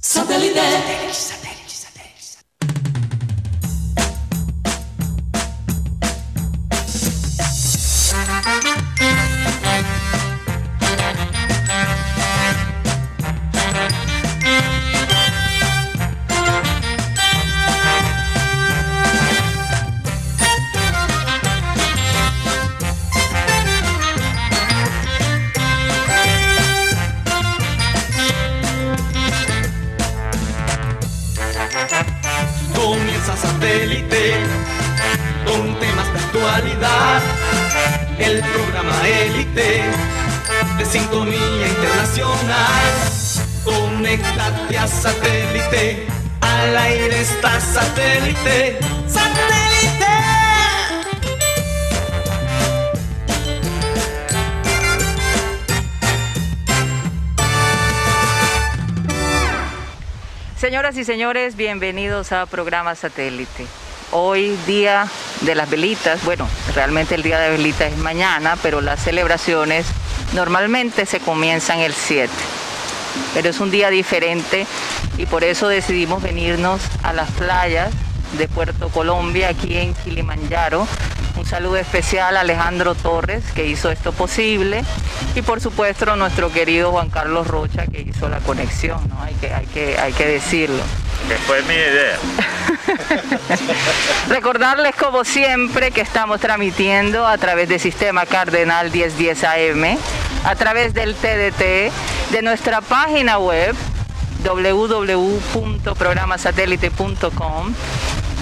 Señoras señores, bienvenidos a Programa Satélite. Hoy día de las velitas, bueno, realmente el día de velitas es mañana, pero las celebraciones normalmente se comienzan el 7. Pero es un día diferente y por eso decidimos venirnos a las playas de Puerto Colombia, aquí en Kilimanjaro, un saludo especial a Alejandro Torres, que hizo esto posible, y por supuesto nuestro querido Juan Carlos Rocha, que hizo la conexión, ¿no? hay, que, hay, que, hay que decirlo. Que fue mi idea. Recordarles como siempre que estamos transmitiendo a través del sistema Cardenal 1010 AM, a través del TDT, de nuestra página web www.programasatélite.com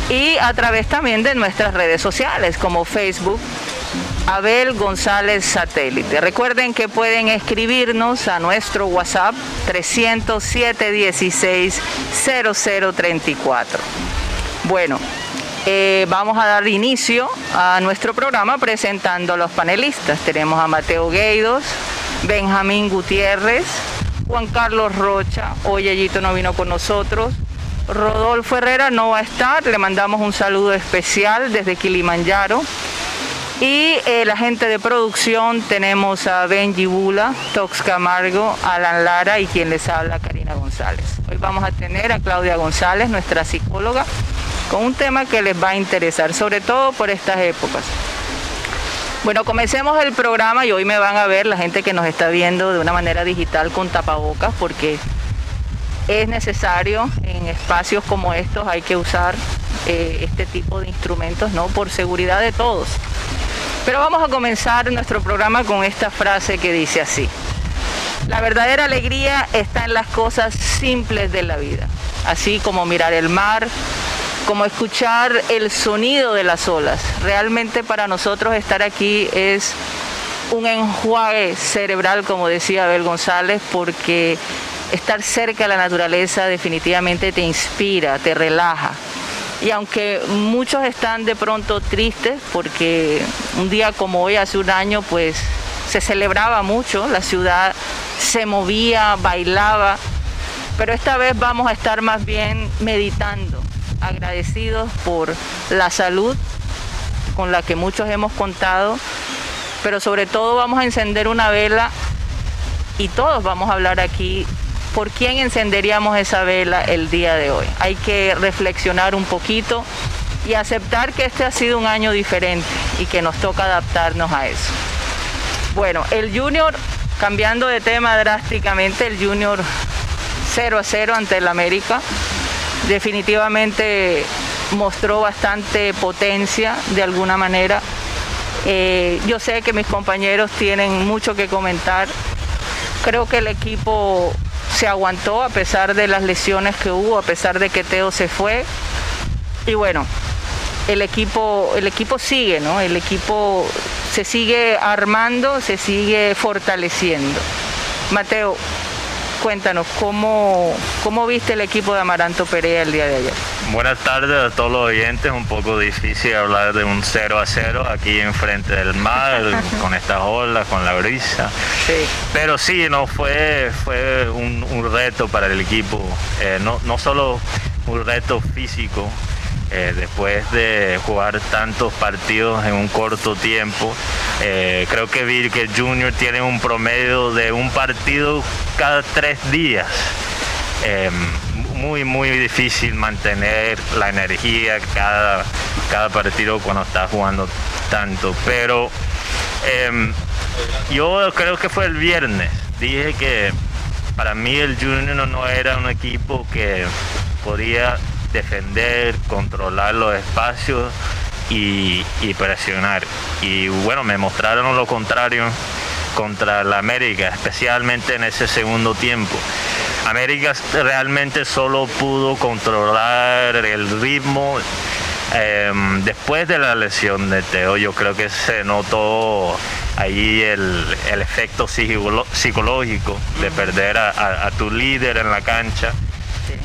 y a través también de nuestras redes sociales como Facebook, Abel González Satélite. Recuerden que pueden escribirnos a nuestro WhatsApp 307 16 0034. Bueno, eh, vamos a dar inicio a nuestro programa presentando a los panelistas. Tenemos a Mateo Gueidos, Benjamín Gutiérrez, Juan Carlos Rocha. Hoy Yellito no vino con nosotros. Rodolfo Herrera no va a estar, le mandamos un saludo especial desde Kilimanjaro. Y eh, la gente de producción tenemos a Benji Bula, Tox Camargo, Alan Lara y quien les habla, Karina González. Hoy vamos a tener a Claudia González, nuestra psicóloga, con un tema que les va a interesar, sobre todo por estas épocas. Bueno, comencemos el programa y hoy me van a ver la gente que nos está viendo de una manera digital con tapabocas porque es necesario en espacios como estos, hay que usar eh, este tipo de instrumentos, ¿no? Por seguridad de todos. Pero vamos a comenzar nuestro programa con esta frase que dice así. La verdadera alegría está en las cosas simples de la vida, así como mirar el mar, como escuchar el sonido de las olas. Realmente para nosotros estar aquí es un enjuague cerebral, como decía Abel González, porque estar cerca de la naturaleza definitivamente te inspira, te relaja. Y aunque muchos están de pronto tristes porque un día como hoy, hace un año, pues se celebraba mucho, la ciudad se movía, bailaba, pero esta vez vamos a estar más bien meditando, agradecidos por la salud con la que muchos hemos contado, pero sobre todo vamos a encender una vela y todos vamos a hablar aquí por quién encenderíamos esa vela el día de hoy. Hay que reflexionar un poquito y aceptar que este ha sido un año diferente y que nos toca adaptarnos a eso. Bueno, el Junior, cambiando de tema drásticamente, el Junior 0 a 0 ante el América, definitivamente mostró bastante potencia de alguna manera. Eh, yo sé que mis compañeros tienen mucho que comentar. Creo que el equipo se aguantó a pesar de las lesiones que hubo, a pesar de que Teo se fue. Y bueno, el equipo, el equipo sigue, ¿no? El equipo se sigue armando, se sigue fortaleciendo. Mateo, cuéntanos, ¿cómo, cómo viste el equipo de Amaranto Perea el día de ayer? Buenas tardes a todos los oyentes, un poco difícil hablar de un 0 a 0 aquí enfrente del mar, con estas olas, con la brisa. Pero sí, no fue, fue un, reto para el equipo, eh, no, no solo un reto físico, eh, después de jugar tantos partidos en un corto tiempo. Eh, creo que vi que Junior tiene un promedio de un partido cada tres días. em, muy, muy difícil mantener la energía cada, cada partido cuando estás jugando tanto. Pero em, yo creo que fue el viernes. Dije que para mí el Junior no era un equipo que podía defender, controlar los espacios y, presionar. Y bueno, me mostraron lo contrario contra la América, especialmente en ese segundo tiempo. América realmente solo pudo controlar el ritmo em, después de la lesión de Teo. Yo creo que se notó ahí el, efecto psicológico de perder a, tu líder en la cancha.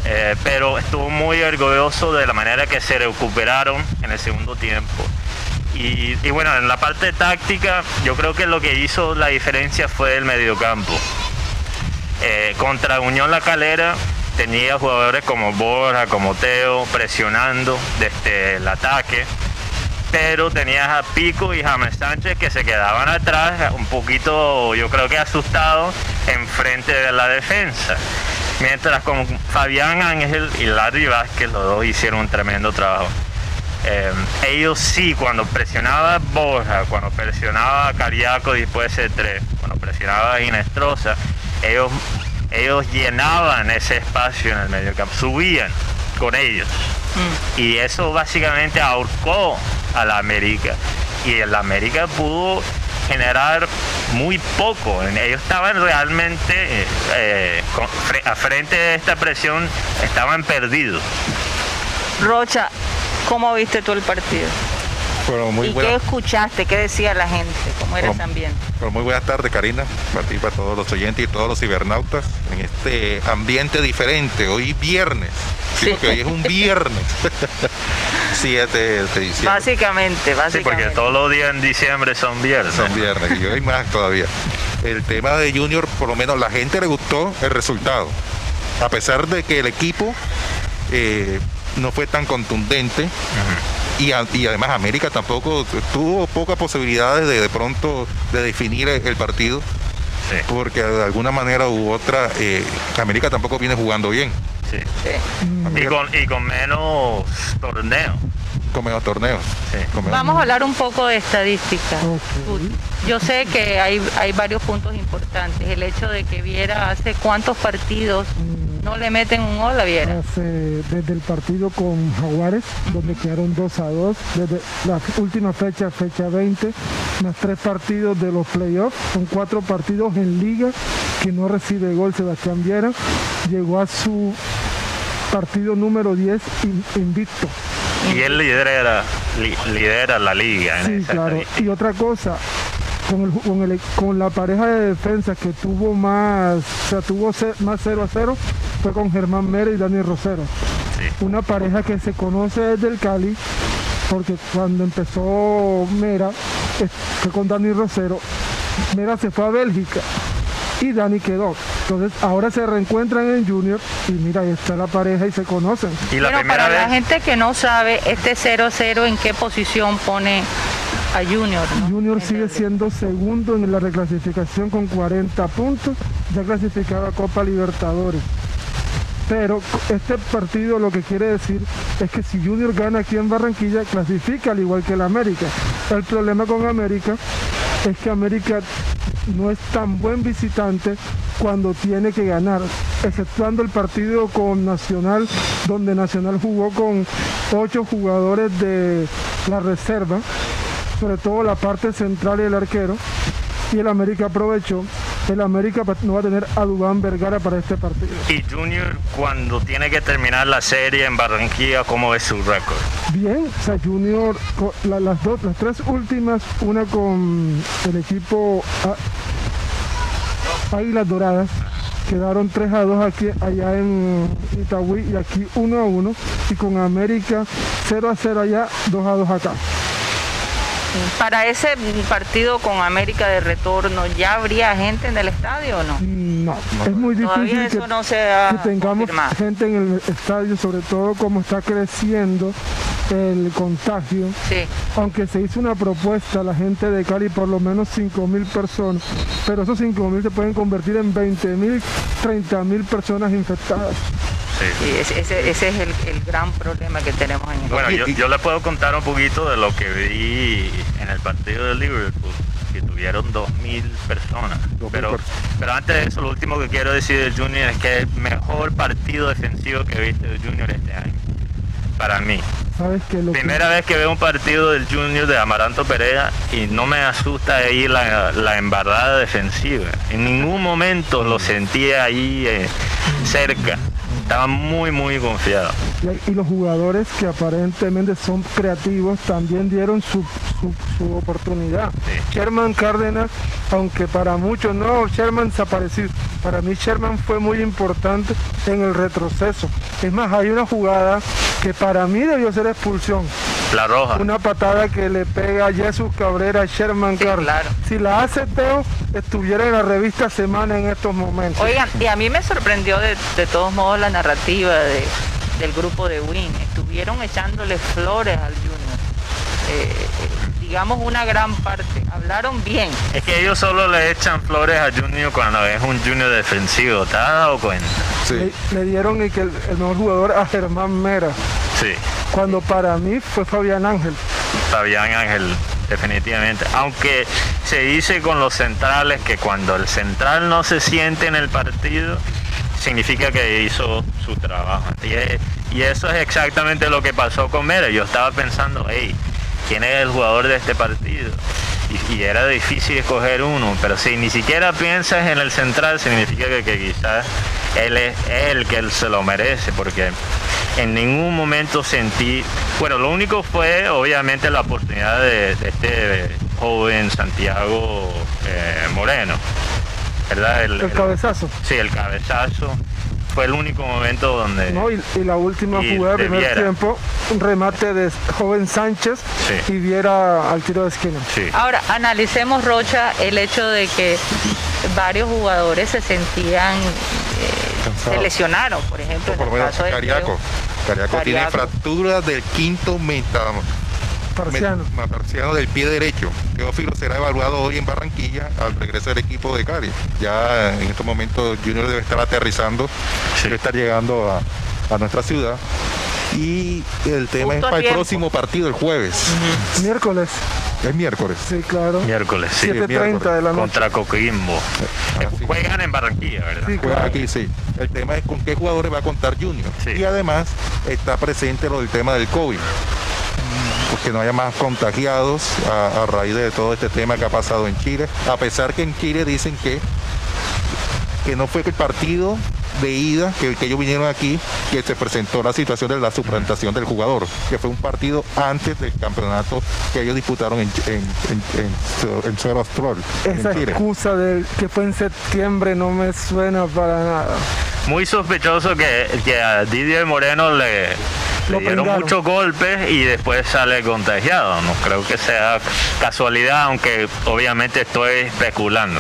Eh, pero estuvo muy orgulloso de la manera que se recuperaron en el segundo tiempo. Y, bueno, en la parte táctica, yo creo que lo que hizo la diferencia fue el mediocampo. Eh, contra Unión La Calera tenía jugadores como Borja, como Teo, presionando desde el ataque pero tenías a Pico y James Sánchez que se quedaban atrás, un poquito, yo creo que asustados, enfrente de la defensa. Mientras con Fabián Ángel y Larry Vázquez, los dos hicieron un tremendo trabajo. Eh, ellos sí, cuando presionaba Borja, cuando presionaba Cariaco después de tres, cuando presionaba Ginestrosa, ellos, ellos llenaban ese espacio en el medio campo, subían con ellos. Mm. Y eso básicamente ahorcó a la América. Y el América pudo generar muy poco. Ellos estaban realmente eh, a frente de esta presión, estaban perdidos. Rocha, ¿cómo viste tú el partido? ¿Y qué escuchaste? ¿Qué decía la gente? ¿Cómo era ese ambiente? muy buenas tardes, Karina, para ti, para todos los oyentes y todos los cibernautas, en este ambiente diferente. Hoy viernes, sí. hoy es un viernes. 7 de diciembre. Básicamente, básicamente. Sí, porque todos los días en diciembre son viernes. Son viernes, y hoy más todavía. El tema de Junior, por lo menos la gente le gustó el resultado. A pesar de que el equipo eh, no fue tan contundente. Y, además América tampoco tuvo pocas posibilidades de de pronto de definir el, partido. Porque de alguna manera u otra, eh, América tampoco viene jugando bien. Y, con, y con menos torneos. Con menos torneos. Vamos a hablar un poco de estadística. Yo sé que hay, hay varios puntos importantes. El hecho de que Viera hace cuántos partidos no le meten un gol a Viera. desde el partido con Jaguares, donde quedaron 2 a 2, desde la última fecha, fecha 20, más tres partidos de los playoffs, son cuatro partidos en liga que no recibe gol Sebastián Viera. Llegó a su partido número 10 invicto. Y él lidera, lidera la liga. sí, claro. Y otra cosa, con, con, con, la pareja de defensa que tuvo más, o sea, tuvo más 0 a 0, fue con Germán Mera y Dani Rosero. Una pareja que se conoce desde el Cali, porque cuando empezó Mera, fue con Dani Rosero, Mera se fue a Bélgica y Dani quedó. Entonces ahora se reencuentran en Junior y mira, ahí está la pareja y se conocen. Y la para la gente que no sabe, este 0-0 en qué posición pone a Junior. Junior sigue siendo segundo en la reclasificación con 40 puntos, ya clasificado a Copa Libertadores. Pero este partido lo que quiere decir es que si Junior gana aquí en Barranquilla, clasifica al igual que el América. El problema con América es que América no es tan buen visitante cuando tiene que ganar, exceptuando el partido con Nacional, donde Nacional jugó con ocho jugadores de la reserva, sobre todo la parte central y el arquero, y el América aprovechó. El América no va a tener a Dubán Vergara para este partido. Y Junior, cuando tiene que terminar la serie en Barranquilla, ¿cómo es su récord? Bien, o sea, Junior, las, dos, las tres últimas, una con el equipo Águilas Doradas, quedaron 3 a 2 aquí, allá en Itagüí y aquí 1 a 1 y con América 0 a 0 allá, 2 a 2 acá. Para ese partido con América de retorno, ¿ya habría gente en el estadio o no? No, es muy difícil que, tengamos gente en el estadio, sobre todo como está creciendo el contagio. Aunque se hizo una propuesta a la gente de Cali, por lo menos 5 mil personas, pero esos 5 mil se pueden convertir en 20 mil, 30 mil personas infectadas. Sí. ese, es el, gran problema que tenemos en el Bueno, yo, yo le puedo contar un poquito de lo que vi en el partido de Liverpool que tuvieron 2.000 personas. pero, pero antes de eso, lo último que quiero decir del Junior es que es el mejor partido defensivo que he visto del Junior este año. Para mí. Primera vez que veo un partido del Junior de Amaranto Perea y no me asusta ahí la, la embarrada defensiva. En ningún momento lo sentí ahí eh, cerca. Estaba muy, muy confiado. Y los jugadores que aparentemente son creativos también dieron su, su, oportunidad. Sherman Cárdenas, aunque para muchos no, Sherman desapareció. Para mí Sherman fue muy importante en el retroceso. Es más, hay una jugada que para mí debió ser expulsión. La roja. Una patada que le pega a Jesús Cabrera a Sherman Cárdenas. Si la hace Teo, estuviera en la revista Semana en estos momentos. Oigan, y a mí me sorprendió de, de todos modos la narrativa de, del grupo de Win. Estuvieron echándole flores al Junior. Eh, eh, digamos una gran parte. Hablaron bien. Es que ellos solo le echan flores a Junior cuando es un Junior defensivo. ¿Te has dado cuenta? Sí. Le, dieron el, el mejor jugador a Germán Mera. Sí. Cuando para mí fue Fabián Ángel. Fabián Ángel, definitivamente. Aunque se dice con los centrales que cuando el central no se siente en el partido, significa que hizo su trabajo. Y, eso es exactamente lo que pasó con Mera. Yo estaba pensando, hey, ¿quién es el jugador de este partido? Y, era difícil escoger uno, pero si ni siquiera piensas en el central, significa que, quizás él es el que él se lo merece, porque en ningún momento sentí, bueno, lo único fue obviamente la oportunidad de, este joven Santiago eh, Moreno el, cabezazo. Sí, el cabezazo. Fue el único momento donde... No, y, la última jugada del primer tiempo, un remate de joven Sánchez y viera al tiro de esquina. Ahora, analicemos, Rocha, el hecho de que varios jugadores se sentían... Eh, se lesionaron, por ejemplo, por en caso Cariaco. Cariaco. tiene fractura del quinto metamo Marciano. del pie derecho. Teófilo será evaluado hoy en Barranquilla al regreso del equipo de Cari. Ya en estos momentos Junior debe estar aterrizando, debe estar llegando a, nuestra ciudad. Y el tema es para el próximo partido el jueves. Miércoles. Es miércoles. Sí, claro. Miércoles, sí. 7.30 de la noche. Contra Coquimbo. Juegan en Barranquilla, ¿verdad? Sí, juegan aquí, sí. El tema es con qué jugadores va a contar Junior. Y además está presente lo del tema del COVID que no haya más contagiados a, raíz de todo este tema que ha pasado en Chile, a pesar que en Chile dicen que, que no fue el partido de ida que, ellos vinieron aquí que se presentó la situación de la suplantación del jugador, que fue un partido antes del campeonato que ellos disputaron en, en, en, en Esa excusa de que fue en septiembre no me suena para nada. Muy sospechoso que, que a Didier Moreno le, le dieron muchos golpes y después sale contagiado. No creo que sea casualidad, aunque obviamente estoy especulando.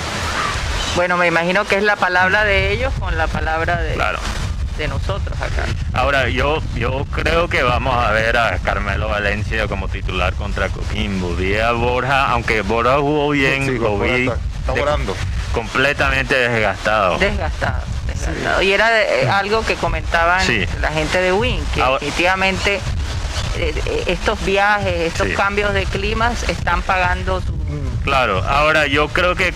Bueno, me imagino que es la palabra de ellos con la palabra de, de nosotros acá. Ahora, yo, yo creo que vamos a ver a Carmelo Valencia como titular contra Coquimbo. Vi a Borja, aunque Borja jugó bien, lo vi completamente desgastado. Desgastado. Y era eh, algo que comentaban la gente de Win, que definitivamente eh, eh, estos viajes, estos cambios de climas están pagando su... Claro, ahora yo creo que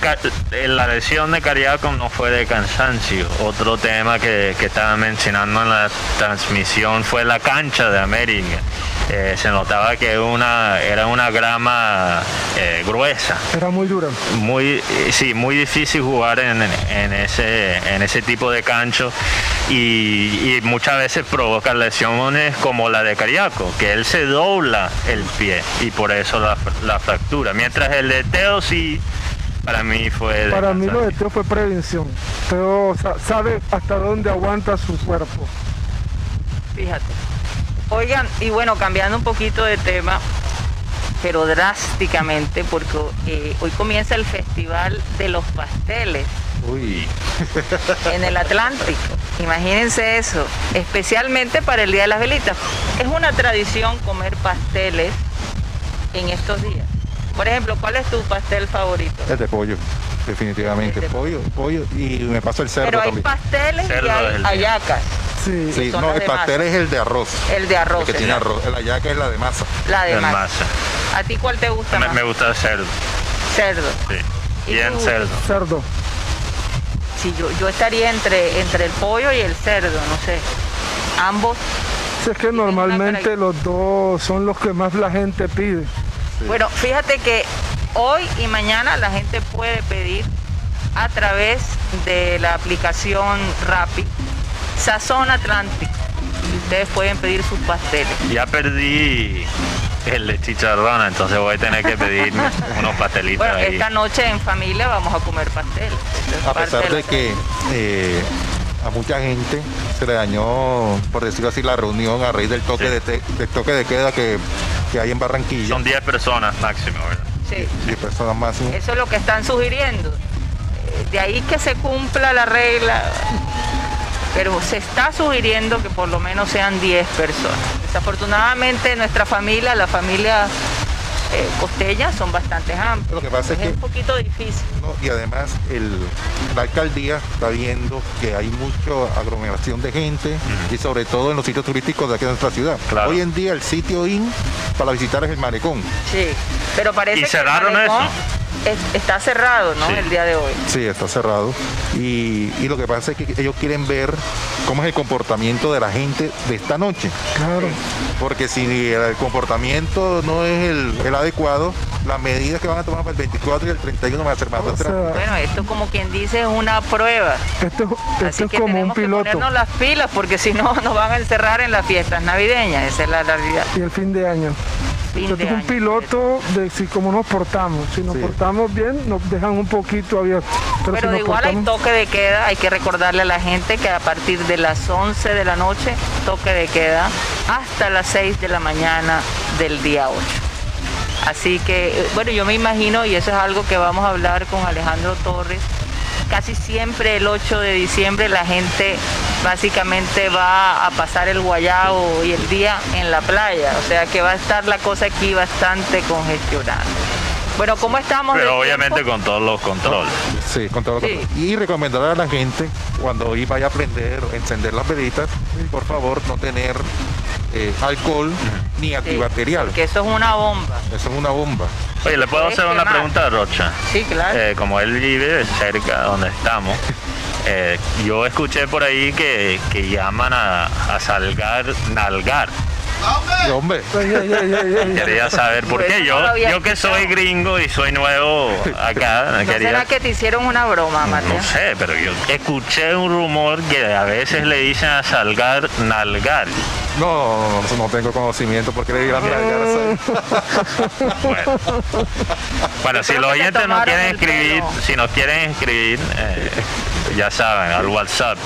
la lesión de Cariaco no fue de cansancio. Otro tema que, que estaba mencionando en la transmisión fue la cancha de América. Eh, se notaba que una, era una grama eh, gruesa. Era muy dura. Muy, eh, sí, muy difícil jugar en, ese, en ese tipo de cancho y, muchas veces provoca lesiones como la de Cariaco, que él se dobla el pie y por eso la, fractura. Mientras el de Teo sí para mí fue... Para mí lo de Teo fue prevención. Teo sabe hasta dónde aguanta su cuerpo. Fíjate. Oigan, y bueno, cambiando un poquito de tema, pero drásticamente, porque eh, hoy comienza el Festival de los Pasteles Uy. en el Atlántico. Imagínense eso, especialmente para el Día de las Velitas. Es una tradición comer pasteles en estos días. Por ejemplo, ¿cuál es tu pastel favorito? El de pollo, definitivamente. pollo, pollo y me paso el cerdo. Pero hay pasteles y hay hallacas. Sí, no, el pastel es el de arroz. El de arroz. El que tiene arroz. El hallaca es la de masa. La de masa. ¿A ti cuál te gusta me, más? Me gusta el cerdo. Cerdo. Sí. Bien cerdo. Cerdo. Sí, yo, yo estaría entre, entre el pollo y el cerdo, no sé. Ambos. Sí, es que normalmente los dos son los que más la gente pide. Bueno, fíjate que hoy y mañana la gente puede pedir a través de la aplicación Rappi Sazón Atlántico. Ustedes pueden pedir sus pasteles. Ya perdí el de chicharrón, entonces voy a tener que pedir unos pastelitos. Bueno, esta noche en familia vamos a comer pastel. a pesar de, que eh, a mucha gente se le dañó, por decirlo así, la reunión a raíz del toque, de, del toque de queda que, hay en Barranquilla. Son 10 personas máximo, ¿verdad? Sí. 10 personas máximo. Eso es lo que están sugiriendo. Eh, de ahí que se cumpla la regla pero se está sugiriendo que por lo menos sean 10 personas. Desafortunadamente nuestra familia, la familia eh, costeña, son bastante amplios. Lo que pasa es, que, un poquito difícil. y además el, la alcaldía está viendo que hay mucha aglomeración de gente y sobre todo en los sitios turísticos de aquí de nuestra ciudad. Hoy en día el sitio IN para visitar es el malecón. Sí, pero parece ¿Y cerraron eso? Está cerrado, ¿no? El día de hoy. Sí, está cerrado. Y, lo que pasa es que ellos quieren ver cómo es el comportamiento de la gente de esta noche. Claro. Porque si el comportamiento no es el, adecuado, las medidas que van a tomar para el 24 y el 31 van a ser más Bueno, esto como quien dice es una prueba. Esto, Así es que como un piloto. Que ponernos las pilas porque si no nos van a encerrar en las fiestas navideñas. Esa es la realidad. Y el fin de año es un piloto de si cómo nos portamos. Si nos portamos bien, nos dejan un poquito abiertos. Pero, de igual hay toque de queda, hay que recordarle a la gente que a partir de las 11 de la noche, toque de queda, hasta las 6 de la mañana del día 8. Así que, eh, bueno, yo me imagino, y eso es algo que vamos a hablar con Alejandro Torres, casi siempre el 8 de diciembre la gente básicamente va a pasar el guayabo y el día en la playa, o sea que va a estar la cosa aquí bastante congestionada. Bueno, ¿cómo estamos? Pero obviamente con todos los controles. Sí, con todos los controles. Y recomendar a la gente, cuando vaya a prender o encender las velitas, por favor no tener eh, alcohol ni antibacterial. Que eso es una bomba. Eso es una bomba. Oye, ¿le puedo hacer una pregunta a Rocha? Sí, claro. Eh, como él vive cerca de donde estamos, eh, yo escuché por ahí que, llaman a, a salgar, nalgar. Hombre. Quería saber por qué. Yo, yo que soy gringo y soy nuevo acá. ¿No será que te hicieron una broma, Mateo? No sé, pero yo escuché un rumor que a veces le dicen a salgar nalgar. No, no, no tengo conocimiento porque le digan bueno. bueno, si los oyentes no quieren escribir, si nos quieren escribir, eh, ya saben, al WhatsApp.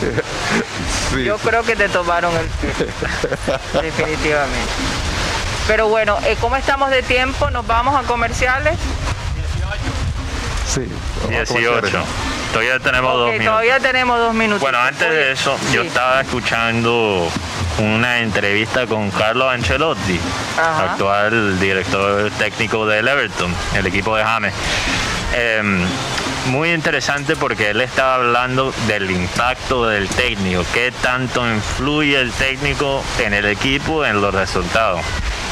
Yo creo que te tomaron el definitivamente. Pero bueno, eh, ¿cómo estamos de tiempo? ¿Nos vamos a comerciales? 18. Sí, 18. Todavía tenemos dos minutos. Todavía tenemos dos minutos. Bueno, antes de eso, yo estaba escuchando una entrevista con Carlos Ancelotti, actual director técnico del Everton, el equipo de James. Em, muy interesante porque él estaba hablando del impacto del técnico, qué tanto influye el técnico en el equipo, en los resultados.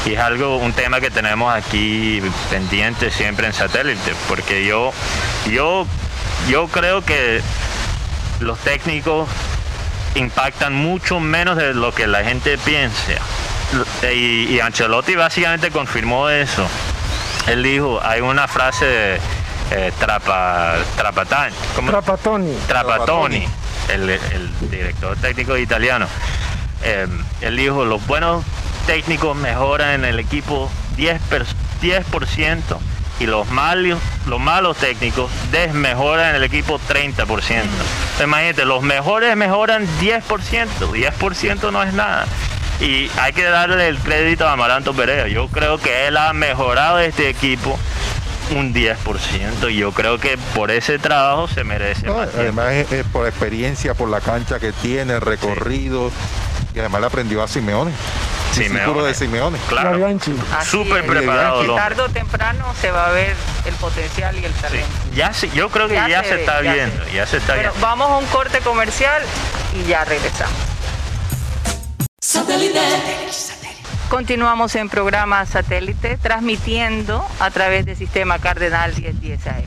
Y es algo, un tema que tenemos aquí pendiente siempre en satélite, porque yo, yo yo creo que los técnicos impactan mucho menos de lo que la gente piensa. Y, Ancelotti básicamente confirmó eso. Él dijo, hay una frase de eh, trapa, Trapatoni. Trapatoni, el, director técnico italiano. Eh, él dijo, los buenos técnicos mejoran en el equipo 10%, 10% y los malos, los malos técnicos desmejoran el equipo 30%. Imagínate, los mejores mejoran 10%, 10% no es nada. Y hay que darle el crédito a Amaranto Perea. Yo creo que él ha mejorado este equipo un 10%. Y yo creo que por ese trabajo se merece. además, es, por experiencia, por la cancha que tiene, el recorrido. Y además le aprendió a Simeone. Simeone. de Simeone. Claro. Súper preparado. Tarde o temprano se va a ver el potencial y el talento. Ya yo creo que ya, se, está viendo. Ya se está viendo. Vamos a un corte comercial y ya regresamos. Continuamos en programa satélite transmitiendo a través del sistema Cardenal 1010 AM.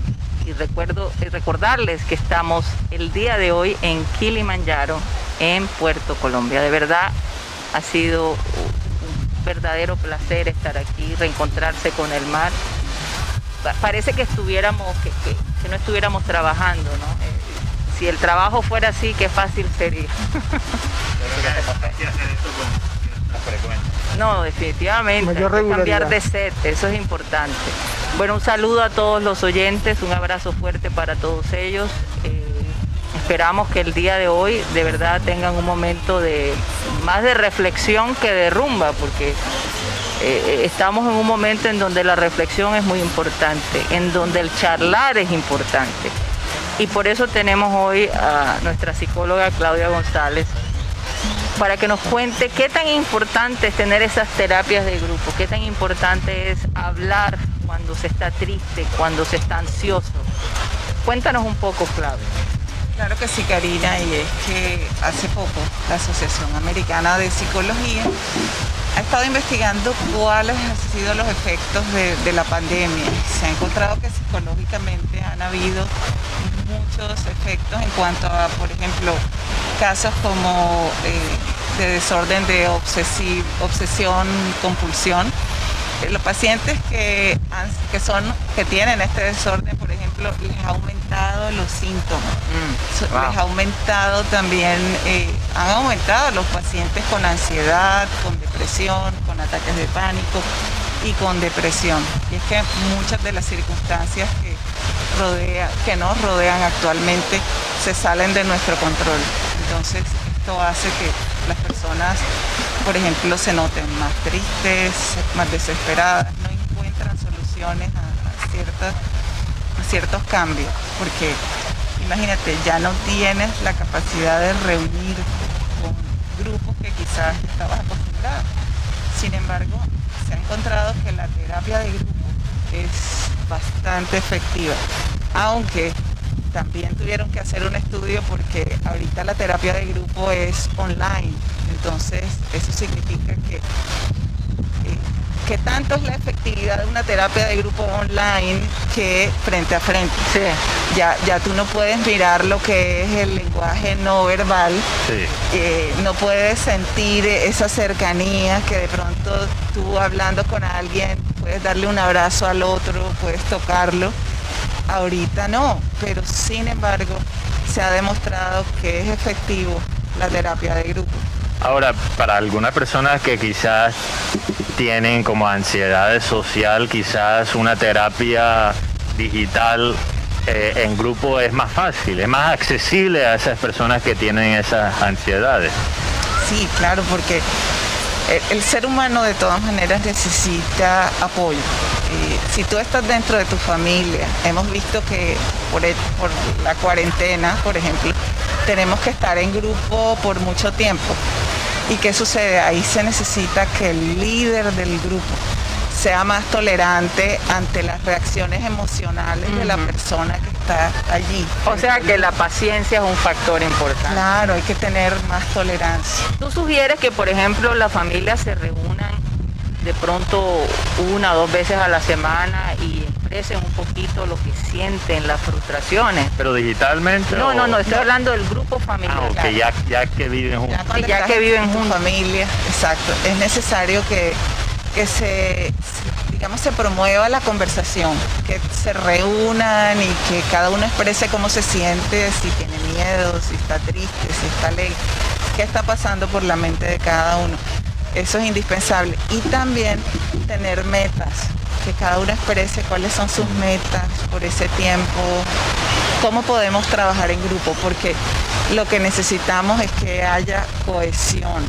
Y recuerdo eh, recordarles que estamos el día de hoy en Kilimanjaro, en Puerto Colombia. De verdad ha sido un verdadero placer estar aquí, reencontrarse con el mar. Parece que estuviéramos, que, no estuviéramos trabajando, ¿no? Eh, si el trabajo fuera así, qué fácil sería. No, definitivamente. cambiar de set, eso es importante. Bueno, un saludo a todos los oyentes, un abrazo fuerte para todos ellos. Eh, esperamos que el día de hoy de verdad tengan un momento de más de reflexión que de rumba, porque eh, estamos en un momento en donde la reflexión es muy importante, en donde el charlar es importante. Y por eso tenemos hoy a nuestra psicóloga Claudia González, para que nos cuente qué tan importante es tener esas terapias de grupo, qué tan importante es hablar cuando se está triste, cuando se está ansioso. Cuéntanos un poco, Claudia. Claro que sí, Karina, y es que hace poco la Asociación Americana de Psicología ha estado investigando cuáles han sido los efectos de, la pandemia. Se ha encontrado que psicológicamente han habido muchos efectos en cuanto a, por ejemplo, casos como eh, de desorden de obsesión, compulsión. Eh, los pacientes que, que, son, que tienen este desorden, por ejemplo, les ha aumentado los síntomas, mm, les ha aumentado también, eh, han aumentado los pacientes con ansiedad, con depresión, con ataques de pánico y con depresión. Y es que muchas de las circunstancias que, rodea, que nos rodean actualmente se salen de nuestro control. Entonces esto hace que las personas, por ejemplo, se noten más tristes, más desesperadas, no encuentran soluciones a, ciertas, ciertos cambios, porque imagínate, ya no tienes la capacidad de reunir con grupos que quizás estabas acostumbrado. Sin embargo, se ha encontrado que la terapia de grupo es bastante efectiva, aunque también tuvieron que hacer un estudio porque ahorita la terapia de grupo es online, entonces eso significa que tanto es la efectividad de una terapia de grupo online que frente a frente. Ya, ya tú no puedes mirar lo que es el lenguaje no verbal, eh, no puedes sentir esa cercanía que de pronto tú hablando con alguien puedes darle un abrazo al otro, puedes tocarlo. Ahorita no, pero sin embargo se ha demostrado que es efectivo la terapia de grupo. Ahora, para algunas personas que quizás tienen como ansiedad social, quizás una terapia digital eh, en grupo es más fácil, es más accesible a esas personas que tienen esas ansiedades. Sí, claro, porque el, ser humano de todas maneras necesita apoyo. si tú estás dentro de tu familia, hemos visto que por la cuarentena, por ejemplo, tenemos que estar en grupo por mucho tiempo. ¿Y qué sucede? Ahí se necesita que el líder del grupo sea más tolerante ante las reacciones emocionales de la persona que está allí. O sea que la paciencia es un factor importante. Claro, hay que tener más tolerancia. ¿Tú sugieres que, por ejemplo, las familias se reúnan de pronto una o dos veces a la semana y un poquito lo que sienten, las frustraciones. ¿Pero digitalmente? No, no, no, estoy hablando del grupo familiar. Ah, ya, ya que viven juntos. Ya, que viven juntos. Familia, exacto. Es necesario que, que se, digamos, se promueva la conversación, que se reúnan y que cada uno exprese cómo se siente, si tiene miedo, si está triste, si está alegre, qué está pasando por la mente de cada uno. Eso es indispensable. Y también tener metas, que cada uno exprese cuáles son sus metas por ese tiempo, cómo podemos trabajar en grupo, porque lo que necesitamos es que haya cohesión.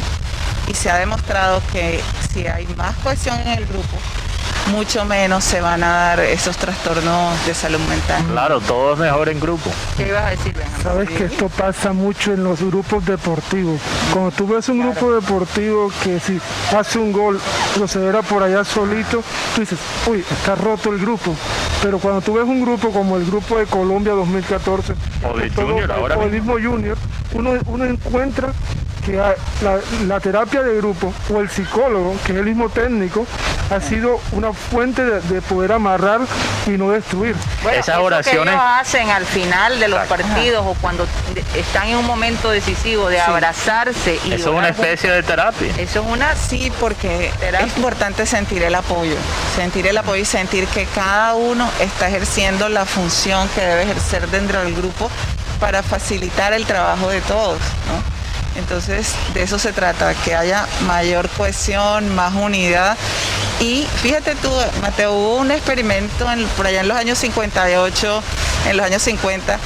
Y se ha demostrado que si hay más cohesión en el grupo, mucho menos se van a dar esos trastornos de salud mental. Claro, todo es mejor en grupo. ¿Qué ibas a decir, Sabes que esto pasa mucho en los grupos deportivos. Cuando tú ves un grupo deportivo que si hace un gol, procederá por allá solito, tú dices, uy, está roto el grupo. Pero cuando tú ves un grupo como el grupo de Colombia 2014, o de Junior, ahora el mismo Junior, uno, uno encuentra que la, terapia de grupo o el psicólogo, que es el mismo técnico, ha sido una fuente de, poder amarrar y no destruir. Esas oraciones que ellos hacen al final de los partidos o cuando están en un momento decisivo de abrazarse y eso es una especie de terapia. Eso es una sí porque es importante sentir el apoyo, sentir el apoyo y sentir que cada uno está ejerciendo la función que debe ejercer dentro del grupo para facilitar el trabajo de todos. ¿no? Entonces, de eso se trata, que haya mayor cohesión, más unidad. Y fíjate tú, Mateo, hubo un experimento por allá en los años 58, en los años 50,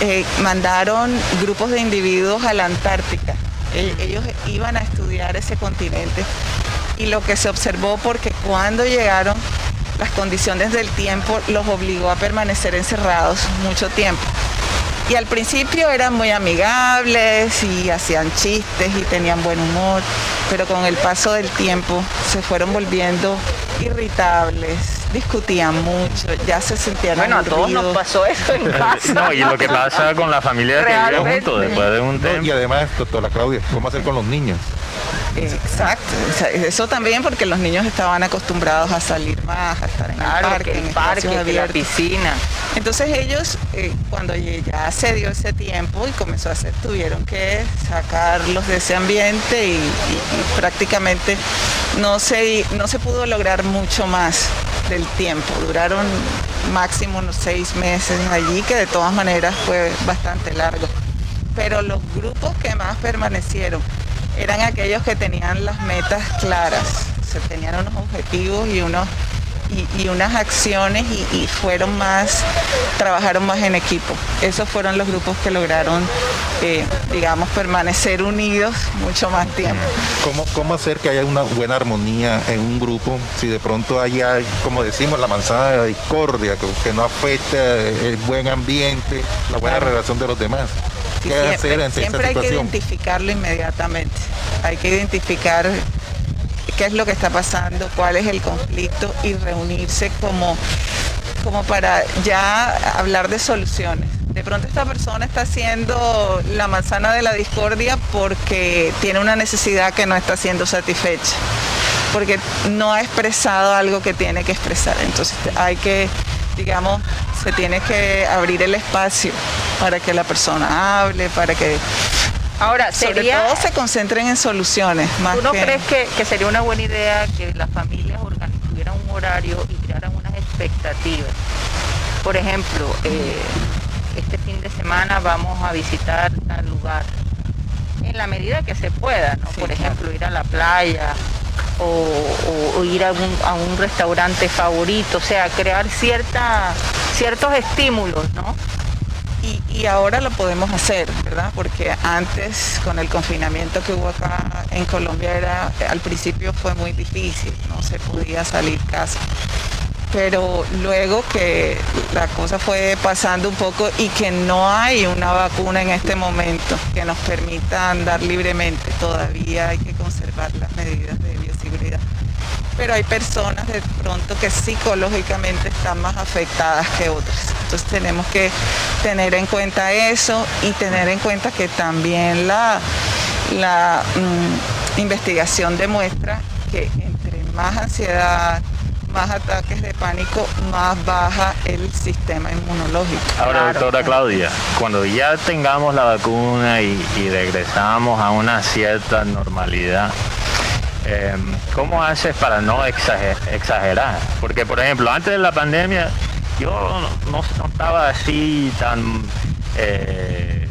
eh, mandaron grupos de individuos a la Antártica. Ellos iban a estudiar ese continente y lo que se observó porque cuando llegaron las condiciones del tiempo los obligó a permanecer encerrados mucho tiempo. Y al principio eran muy amigables y hacían chistes y tenían buen humor, pero con el paso del tiempo se fueron volviendo irritables, discutían mucho, ya se sentían Bueno, a todos nos pasó eso en casa. No, y lo que pasa con la familia que vive juntos después de un tiempo. y además, doctora Claudia, ¿cómo hacer con los niños? Exacto, eso también porque los niños estaban acostumbrados a salir más, a estar en el parque, en, parque, la piscina. Entonces ellos, eh, cuando ya se dio ese tiempo y comenzó a hacer, tuvieron que sacarlos de ese ambiente y, prácticamente no se, no se pudo lograr mucho más del tiempo. Duraron máximo unos seis meses allí, que de todas maneras fue bastante largo. Pero los grupos que más permanecieron eran aquellos que tenían las metas claras, se tenían unos objetivos y unos y, unas acciones y, fueron más, trabajaron más en equipo. Esos fueron los grupos que lograron, eh, digamos, permanecer unidos mucho más tiempo. ¿Cómo, ¿Cómo hacer que haya una buena armonía en un grupo si de pronto hay, como decimos, la manzana de la discordia, que, no afecta el buen ambiente, la buena relación de los demás? Siempre, hay que identificarlo inmediatamente. Hay que identificar qué es lo que está pasando, cuál es el conflicto y reunirse como, como para ya hablar de soluciones. De pronto esta persona está haciendo la manzana de la discordia porque tiene una necesidad que no está siendo satisfecha, porque no ha expresado algo que tiene que expresar. Entonces hay que digamos, se tiene que abrir el espacio para que la persona hable, para que Ahora, sería, sobre todo se concentren en soluciones. Más ¿Tú no crees que, sería una buena idea que las familias tuvieran un horario y crearan unas expectativas? Por ejemplo, eh, este fin de semana vamos a visitar tal lugar. En la medida que se pueda, ¿no? Por ejemplo, ir a la playa, o, ir a un, restaurante favorito, o sea, crear cierta, ciertos estímulos, ¿no? Y, ahora lo podemos hacer, ¿verdad? Porque antes, con el confinamiento que hubo acá en Colombia, era, al principio fue muy difícil, no se podía salir casa. Pero luego que la cosa fue pasando un poco y que no hay una vacuna en este momento que nos permita andar libremente, todavía hay que conservar las medidas de pero hay personas de pronto que psicológicamente están más afectadas que otras. Entonces tenemos que tener en cuenta eso y tener en cuenta que también la, la mm, investigación demuestra que entre más ansiedad, más ataques de pánico, más baja el sistema inmunológico. Ahora, doctora Claudia, cuando ya tengamos la vacuna y, y regresamos a una cierta normalidad, Em, ¿cómo haces para no exagerar? Porque, por ejemplo, antes de la pandemia yo no, estaba así tan, eh,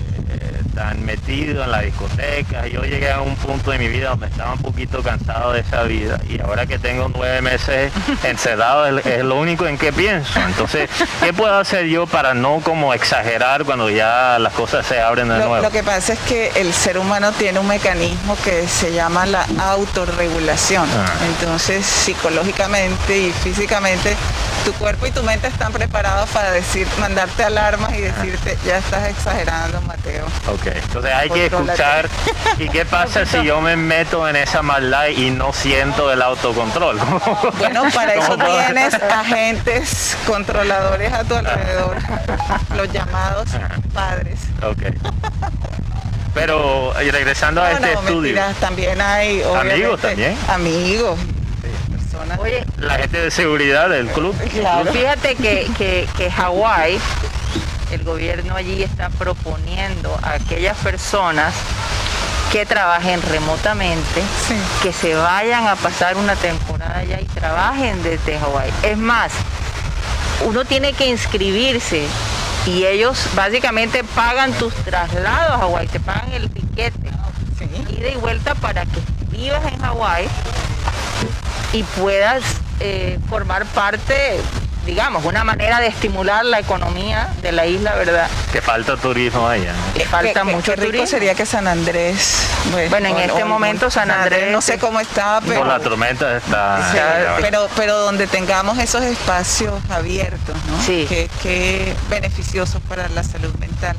tan metido en la discoteca. Yo llegué a un punto de mi vida donde estaba un poquito cansado de esa vida y ahora que tengo nueve meses encerrado es, lo único en que pienso. Entonces, ¿qué puedo hacer yo para no como exagerar cuando ya las cosas se abren de nuevo? Lo que pasa es que el ser humano tiene un mecanismo que se llama la autorregulación. Ah. Entonces, psicológicamente y físicamente tu cuerpo y tu mente están preparados para decir, mandarte alarmas y decirte, ya estás exagerando, Mateo. Ok, entonces hay que escuchar. ¿Y qué pasa si yo me meto en esa maldad y no siento el autocontrol? Bueno, para eso tienes agentes controladores a tu alrededor, los llamados padres. Ok. Pero regresando a este estudio. también hay amigos también. Amigos, Oye, la gente de seguridad del club. Fíjate que, que, que Hawái, el gobierno allí está proponiendo a aquellas personas que trabajen remotamente, que se vayan a pasar una temporada allá y trabajen desde Hawái. Es más, uno tiene que inscribirse y ellos básicamente pagan tus traslados a Hawái, te pagan el tiquete, ida y vuelta para que vivas en Hawái y puedas eh, formar parte, digamos, una manera de estimular la economía de la isla, ¿verdad? Que falta turismo allá. Que falta mucho turismo. sería que San Andrés. Bueno, en este momento San Andrés, no sé cómo está, pero por la tormenta está. pero pero donde tengamos esos espacios abiertos, ¿no? Sí. Que, que beneficiosos para la salud mental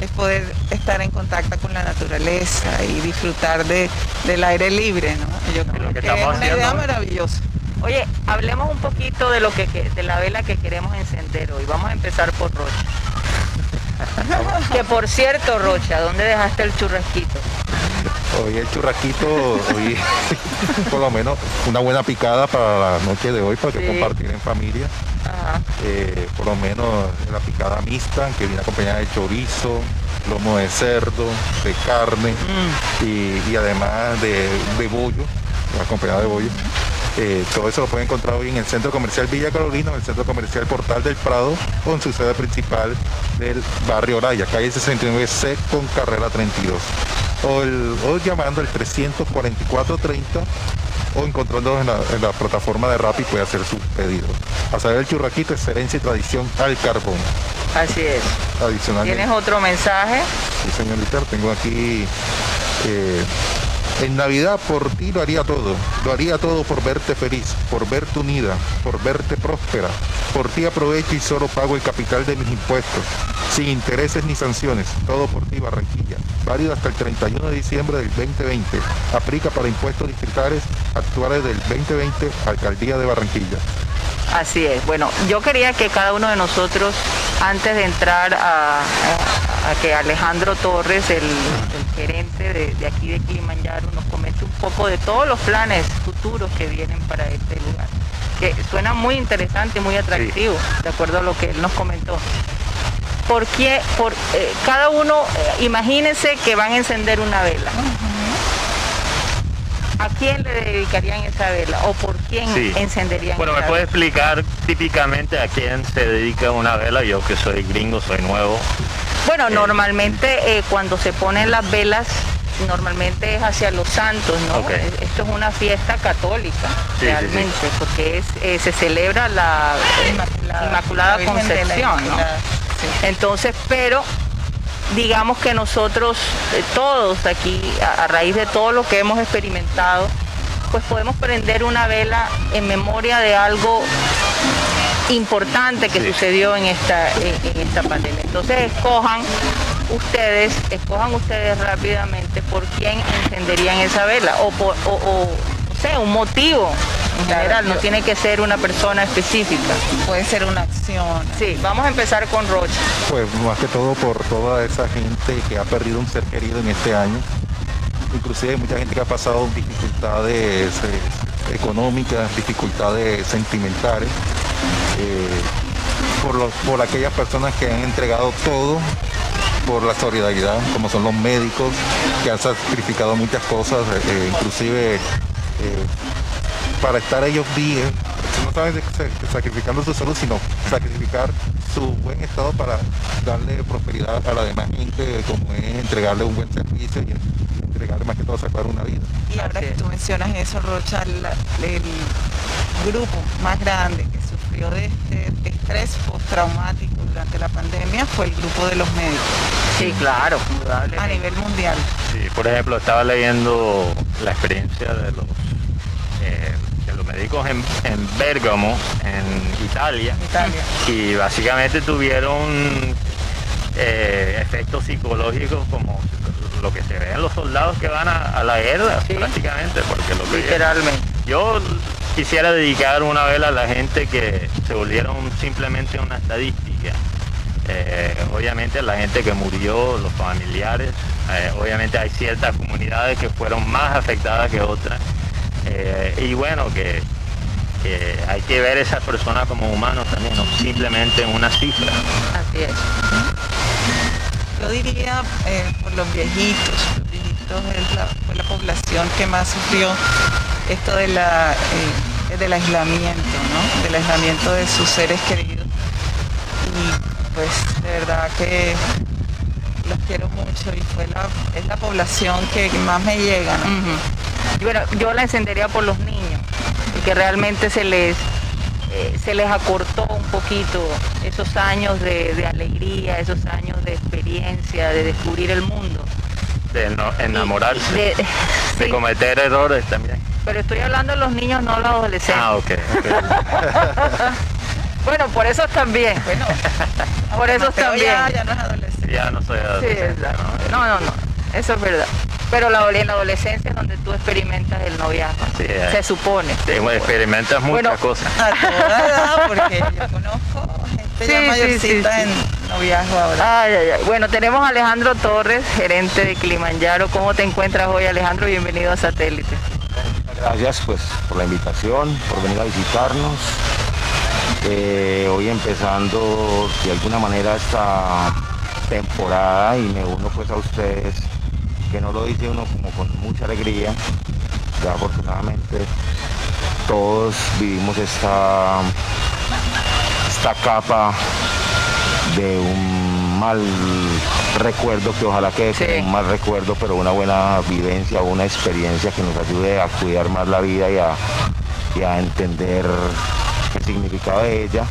es poder estar en contacto con la naturaleza y disfrutar de, del aire libre, ¿no? Yo creo que, es una idea maravillosa. Oye, hablemos un poquito de lo que, de la vela que queremos encender hoy. Vamos a empezar por Rocha. que por cierto, Rocha, ¿dónde dejaste el churrasquito? Hoy el churrasquito, hoy por lo menos una buena picada para la noche de hoy para que compartir en familia. Eh, por lo menos la picada mixta que viene acompañada de chorizo, lomo de cerdo, de carne mm. y, además de, de bollo, acompañada de bollo. Eh, todo eso lo pueden encontrar hoy en el Centro Comercial Villa Carolina, en el Centro Comercial Portal del Prado, con su sede principal del barrio Oraya, calle 69C con carrera 32. O, el, o llamando el 34430 o encontrándonos en la, plataforma de Rappi puede hacer su pedido. A saber el churraquito, excelencia y tradición al carbón. Así es. ¿Tienes otro mensaje? Sí, señorita, tengo aquí eh, en Navidad por ti lo haría todo, lo haría todo por verte feliz, por verte unida, por verte próspera. Por ti aprovecho y solo pago el capital de mis impuestos, sin intereses ni sanciones, todo por ti Barranquilla. Válido hasta el 31 de diciembre del 2020. Aplica para impuestos distritales actuales del 2020, Alcaldía de Barranquilla. Así es. Bueno, yo quería que cada uno de nosotros, antes de entrar a, que Alejandro Torres, el, gerente de, aquí de Kilimanjaro, nos comente un poco de todos los planes futuros que vienen para este lugar. Que suena muy interesante, muy atractivo, de acuerdo a lo que él nos comentó. Porque por, eh, cada uno, eh, imagínense que van a encender una vela. ¿A quién le dedicarían esa vela o por quién encenderían Bueno, ¿me puede explicar típicamente a quién se dedica una vela? Yo que soy gringo, soy nuevo. Bueno, eh, normalmente eh, cuando se ponen las velas normalmente es hacia los santos, ¿no? Eh, esto es una fiesta católica, realmente, porque es, se celebra la, Inmaculada, Concepción, ¿no? Entonces, pero digamos que nosotros, eh, todos aquí, a, raíz de todo lo que hemos experimentado, pues podemos prender una vela en memoria de algo importante que sucedió en esta, en, esta pandemia. Entonces escojan ustedes, escojan ustedes rápidamente por quién encenderían esa vela o por o, sea, un motivo en general, no tiene que ser una persona específica. Puede ser una acción. Sí, vamos a empezar con Rocha. Pues más que todo por toda esa gente que ha perdido un ser querido en este año. Inclusive hay mucha gente que ha pasado dificultades eh, económicas, dificultades sentimentales. Eh, por, por aquellas personas que han entregado todo por la solidaridad, como son los médicos, que han sacrificado muchas cosas, eh, inclusive para estar ellos bien no saben sacrificando su salud, sino sacrificar su buen estado para darle prosperidad a la demás gente, como es entregarle un buen servicio y entregarle más que todo salvar una vida. Y ahora que tú mencionas eso, Rocha, el, grupo más grande que sufrió de este estrés postraumático durante la pandemia fue el grupo de los médicos. Sí, claro, a nivel mundial. Sí, por ejemplo, estaba leyendo la experiencia de los eh, médicos en, en Bergamo, en Italia, y básicamente tuvieron eh, efectos psicológicos como lo que se ve en los soldados que van a, la guerra, prácticamente, porque lo que literalmente. Yo quisiera dedicar una vez a la gente que se volvieron simplemente una estadística. Eh, obviamente la gente que murió, los familiares, eh, obviamente hay ciertas comunidades que fueron más afectadas que otras eh, y bueno, que, hay que ver a esa persona como humano también, no simplemente en una cifra. Así es. Yo diría eh, por los viejitos, los viejitos es la población que más sufrió esto de la, eh, del aislamiento, ¿no? Del aislamiento de sus seres queridos. Y pues de verdad que los quiero mucho y fue la, es la población que más me llega. bueno, yo la encendería por los niños, porque realmente se les, eh, se les acortó un poquito esos años de, alegría, esos años de experiencia, de descubrir el mundo. De enamorarse, de, cometer errores también. Pero estoy hablando de los niños, no los adolescentes. Ah, ok. bueno, por eso también. Bueno, por eso también. Ya, no es adolescente. Ya no soy adolescente. no, no, no, eso es verdad. Pero la, en la adolescencia es donde tú experimentas el noviazgo. Eh. se supone. Sí, experimentas muchas cosas. porque yo conozco gente ya mayorcita en noviazgo ahora. Ay, ay, ay. Bueno, tenemos a Alejandro Torres, gerente de Kilimanjaro. ¿Cómo te encuentras hoy, Alejandro? Bienvenido a Satélite. Gracias pues por la invitación, por venir a visitarnos. Eh, hoy empezando de alguna manera esta temporada y me uno pues a ustedes que no lo dice uno como con mucha alegría. Ya afortunadamente todos vivimos esta, esta capa de un mal recuerdo que ojalá que sea un mal recuerdo, pero una buena vivencia, una experiencia que nos ayude a cuidar más la vida y a, y a entender el significado de ella.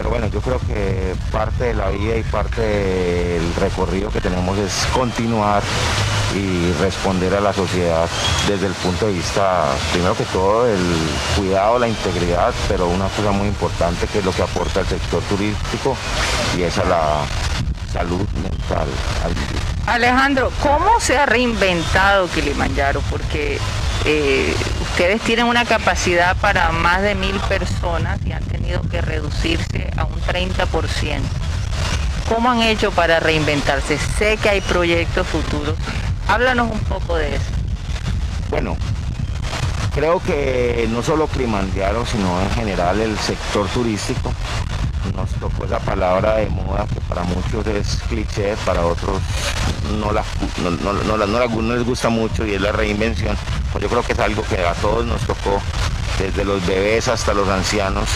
Pero bueno, yo creo que parte de la vida y parte del recorrido que tenemos es continuar y responder a la sociedad desde el punto de vista, primero que todo, el cuidado, la integridad, pero una cosa muy importante que es lo que aporta el sector turístico y es a la salud mental Alejandro, ¿cómo se ha reinventado Kilimanjaro? Porque eh, ustedes tienen una capacidad para más de mil personas y han tenido que reducirse a un 30%. ¿Cómo han hecho para reinventarse? Sé que hay proyectos futuros, Háblanos un poco de eso. Bueno, creo que no solo Climandiaro, sino en general el sector turístico nos tocó esa palabra de moda que para muchos es cliché, para otros no, la, no, les gusta mucho y es la reinvención. Yo creo que es algo que a todos nos tocó, desde los bebés hasta los ancianos.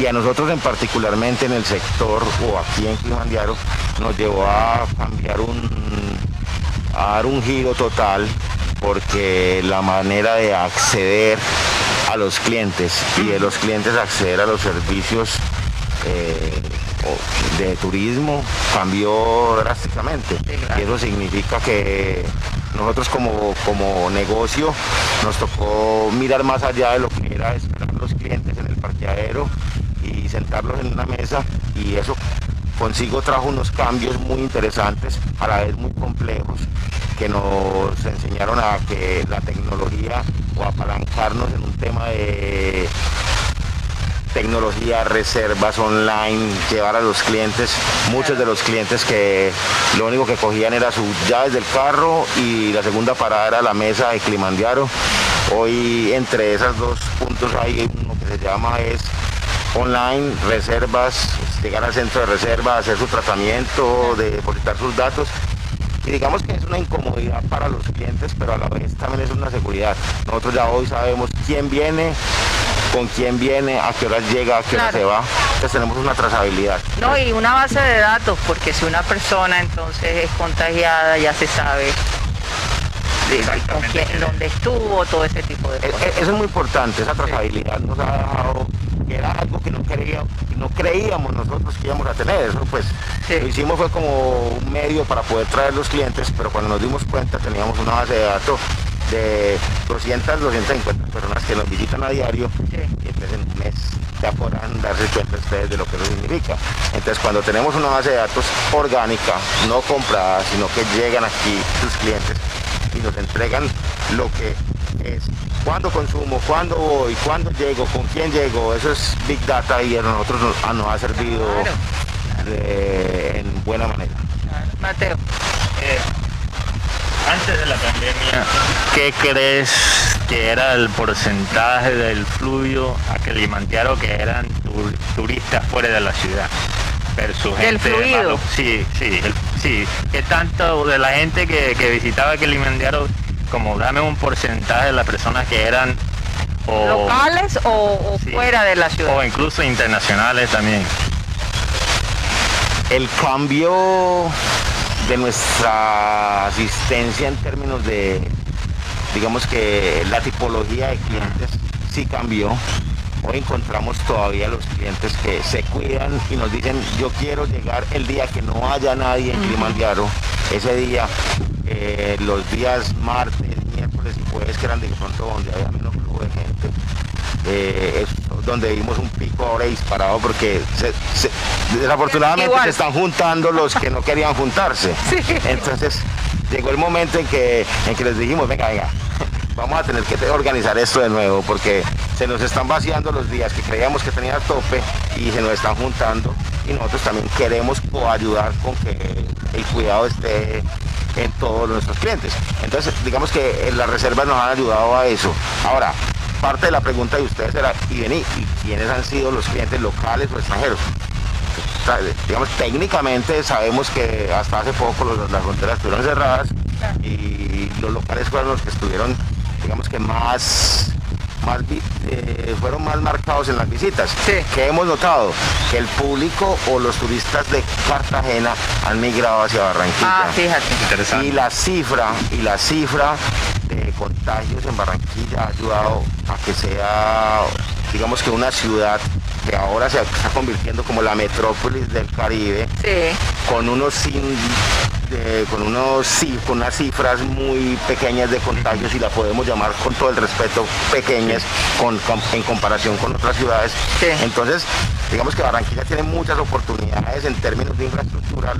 Y a nosotros en particularmente en el sector o aquí en Kilimanjaro nos llevó a cambiar un a dar un giro total porque la manera de acceder a los clientes y de los clientes acceder a los servicios eh, de turismo cambió drásticamente. Y eso significa que nosotros como, como negocio nos tocó mirar más allá de lo que era esperar los clientes en el parqueadero y sentarlos en una mesa y eso consigo trajo unos cambios muy interesantes, a la vez muy complejos, que nos enseñaron a que la tecnología o apalancarnos en un tema de tecnología, reservas online, llevar a los clientes, muchos de los clientes que lo único que cogían era sus llaves del carro y la segunda parada era la mesa de Climandiaro. Hoy entre esos dos puntos hay uno que se llama es online, reservas, llegar al centro de reserva, hacer su tratamiento, depositar sus datos. Y digamos que es una incomodidad para los clientes, pero a la vez también es una seguridad. Nosotros ya hoy sabemos quién viene, con quién viene, a qué horas llega, a qué hora se va. Entonces tenemos una trazabilidad. No, y una base de datos, porque si una persona entonces es contagiada, ya se sabe con quién, dónde estuvo, todo ese tipo de cosas. Eso es muy importante, esa trazabilidad nos ha dejado que era algo que no, creíamos, no creíamos nosotros que íbamos a tener. Eso pues lo hicimos fue como un medio para poder traer los clientes, pero cuando nos dimos cuenta teníamos una base de datos de 200, 250 personas que nos visitan a diario y entonces en un mes ya podrán darse cuenta ustedes de lo que eso significa. Entonces cuando tenemos una base de datos orgánica, no comprada, sino que llegan aquí sus clientes y nos entregan lo que es cuándo consumo, cuándo voy, cuándo llego, con quién llego, eso es Big Data y a nosotros nos, ha servido en buena manera. Mateo. Eh, antes de la pandemia, ¿qué crees que era el porcentaje del fluyo a Kilimanjaro que eran turistas fuera de la ciudad? Versus del fluido. sí, sí, sí. ¿Qué tanto de la gente que, que visitaba Kilimanjaro, como dame un porcentaje de las personas que eran locales o, fuera de la ciudad? O incluso internacionales también. El cambio de nuestra asistencia en términos de, digamos que la tipología de clientes sí cambió. Hoy encontramos todavía los clientes que se cuidan y nos dicen yo quiero llegar el día que no haya nadie en Kilimanjaro. Ese día, eh, los días martes, y jueves que eran de pronto donde había menos flujo de gente, eh, es donde vimos un pico ahora disparado porque desafortunadamente se están juntando los que no querían juntarse. Entonces llegó el momento en que, en que les dijimos, venga, venga, vamos a tener que organizar esto de nuevo porque se nos están vaciando los días que creíamos que tenía tope y se nos están juntando y nosotros también queremos ayudar con que el cuidado esté en todos nuestros clientes. Entonces, digamos que las reservas nos han ayudado a eso. Ahora, parte de la pregunta de ustedes era, y vení, ¿y quiénes han sido los clientes locales o extranjeros? digamos, técnicamente sabemos que hasta hace poco las fronteras estuvieron cerradas y los locales fueron los que estuvieron, digamos que más más, eh, fueron más marcados en las visitas. que hemos notado? Que el público o los turistas de Cartagena han migrado hacia Barranquilla. Ah, fíjate. Y la cifra, y la cifra de contagios en Barranquilla ha ayudado a que sea, digamos que una ciudad que ahora se está convirtiendo como la metrópolis del Caribe, con unos con unos con unas cifras muy pequeñas de contagios y la podemos llamar con todo el respeto pequeñas con, en comparación con otras ciudades. Entonces, digamos que Barranquilla tiene muchas oportunidades en términos de infraestructura,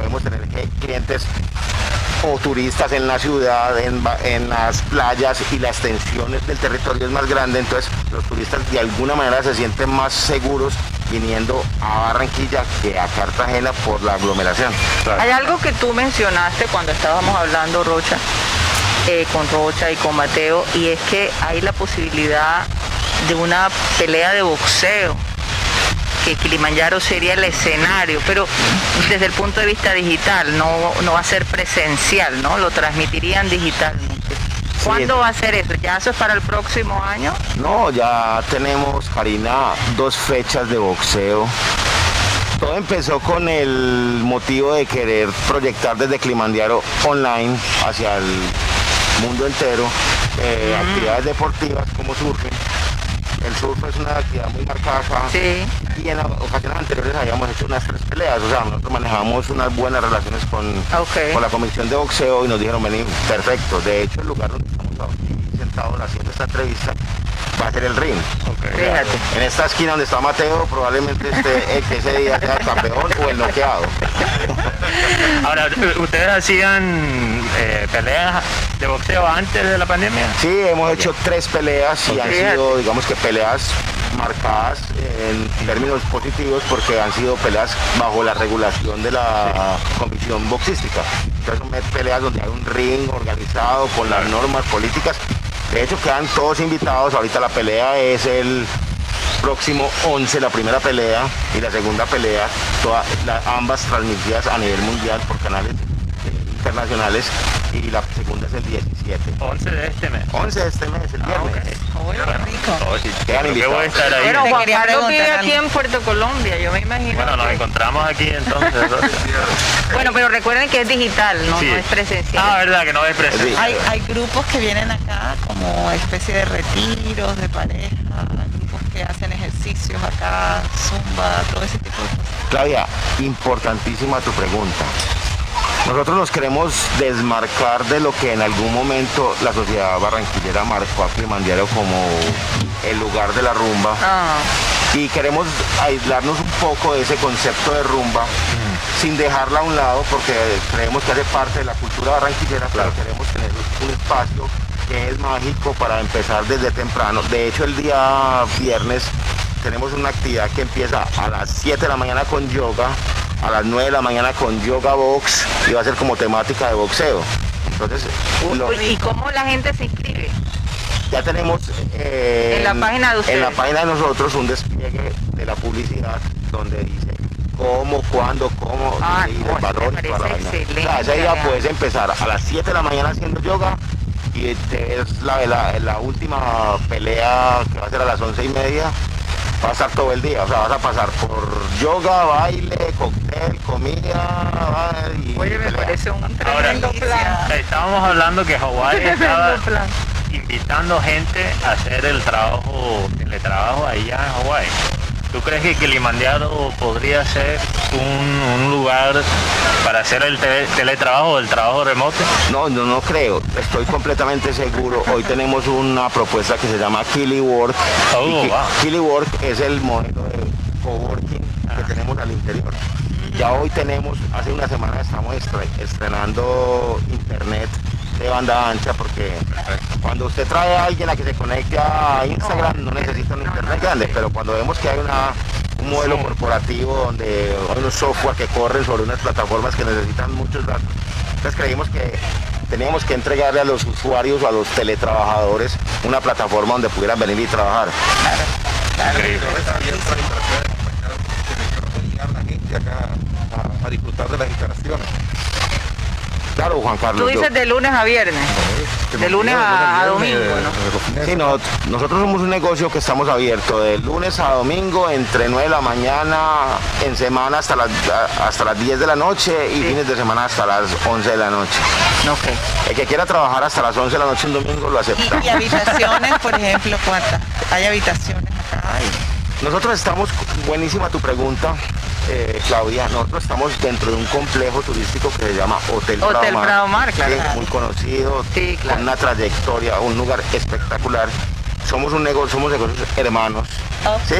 podemos tener clientes o turistas en la ciudad, en, en, las playas y las extensiones del territorio es más grande, entonces los turistas de alguna manera se sienten más seguros viniendo a Barranquilla que a Cartagena por la aglomeración. Hay algo que tú mencionaste cuando estábamos hablando, Rocha, eh, con Rocha y con Mateo, y es que hay la posibilidad de una pelea de boxeo que Kilimanjaro sería el escenario, pero desde el punto de vista digital, no, no va a ser presencial, ¿no? Lo transmitirían digitalmente. ¿Cuándo va a ser eso? ¿Ya eso es para el próximo año? No, ya tenemos, Karina, dos fechas de boxeo. Todo empezó con el motivo de querer proyectar desde Kilimanjaro online hacia el mundo entero eh, mm. actividades deportivas como surfen el surf es una actividad muy marcada acá. Sí. Y en ocasiones anteriores habíamos hecho unas tres peleas. O sea, nosotros manejamos unas buenas relaciones con, con la comisión de boxeo y nos dijeron, venir, perfecto. De hecho, el lugar donde estamos sentados haciendo esta entrevista va a ser el ring. En esta esquina donde está Mateo, probablemente esté que ese día sea el campeón o el noqueado. Ahora, ¿ustedes hacían eh, peleas de boxeo antes de la pandemia? Sí, hemos hecho tres peleas y han sido, digamos que peleas marcadas en términos positivos porque han sido peleas bajo la regulación de la comisión boxística. Entonces son peleas donde hay un ring organizado con las normas políticas de hecho, quedan todos invitados. Ahorita la pelea es el próximo 11, la primera pelea y la segunda pelea, todas ambas transmitidas a nivel mundial por canales internacionales y la segunda es el 17. 11 de este mes. 11 de este mes, el viernes. Ah, rico. Quedan voy a estar ahí. Bueno, Juan Carlos vive aquí en Puerto Colombia, yo me imagino. Bueno, nos encontramos aquí entonces. bueno, pero recuerden que es digital, no, no es presencial. Ah, verdad que no es presencial. Hay, hay grupos que vienen acá como especie de retiros de pareja, grupos que hacen ejercicios acá, zumba, todo ese tipo de cosas. Claudia, importantísima tu pregunta. Nosotros nos queremos desmarcar de lo que en algún momento la sociedad barranquillera marcó a Climandiario como el lugar de la rumba. Ah. Y queremos aislarnos un poco de ese concepto de rumba sin dejarla a un lado porque creemos que hace parte de la cultura barranquillera, pero queremos tener un espacio que es mágico para empezar desde temprano. De hecho, el día viernes tenemos una actividad que empieza a las 7 de la mañana con yoga, a las 9 de la mañana con yoga box y va a ser como temática de boxeo. Entonces, ¿Y cómo la gente se inscribe? Ya tenemos eh, en la página de En la página de nosotros un despliegue de la publicidad donde dice cómo, cuándo, cómo, ah, y el valor y toda la ese día puedes empezar a las 7 de la mañana haciendo yoga y es la, la, última pelea que va a ser a las 11 y media estar todo el día, o sea, vas a pasar por yoga, baile, cóctel, comida y Oye, me parece un tremendo plan. Estábamos hablando que Hawái estaba invitando gente a hacer el trabajo, el trabajo allá en Hawái. ¿Tú crees que Kilimanjaro podría ser un, lugar para hacer el teletrabajo, el trabajo remoto? No, no, no creo. Estoy completamente seguro. Hoy tenemos una propuesta que se llama KiliWork. Oh, KiliWork es el modelo de coworking que tenemos al interior. Ya hoy tenemos, hace una semana estamos estrenando internet de banda ancha porque cuando usted trae a alguien a que se conecte a Instagram no necesita un internet grande, pero cuando vemos que hay una, un modelo corporativo donde hay unos software que corren sobre unas plataformas que necesitan muchos datos, entonces creímos que teníamos que entregarle a los usuarios o a los teletrabajadores una plataforma donde pudieran venir y trabajar. a disfrutar de las instalaciones. Claro, Juan Carlos. Tú dices de lunes a viernes. De lunes a, domingo, ¿no? Sí, nosotros somos un negocio que estamos abiertos de lunes a domingo entre 9 de la mañana en semana hasta las, hasta las 10 de la noche y fines de semana hasta las 11 de la noche. Okay. El que quiera trabajar hasta las 11 de la noche en domingo lo acepta. ¿Y, habitaciones, por ejemplo, cuántas? ¿Hay habitaciones acá? Nosotros estamos, buenísima tu pregunta, eh, Claudia, nosotros estamos dentro de un complejo turístico que se llama Hotel, Hotel Prado Mar, muy conocido, con una trayectoria, un lugar espectacular. Somos un negocio, somos negocios hermanos, oh. ¿sí?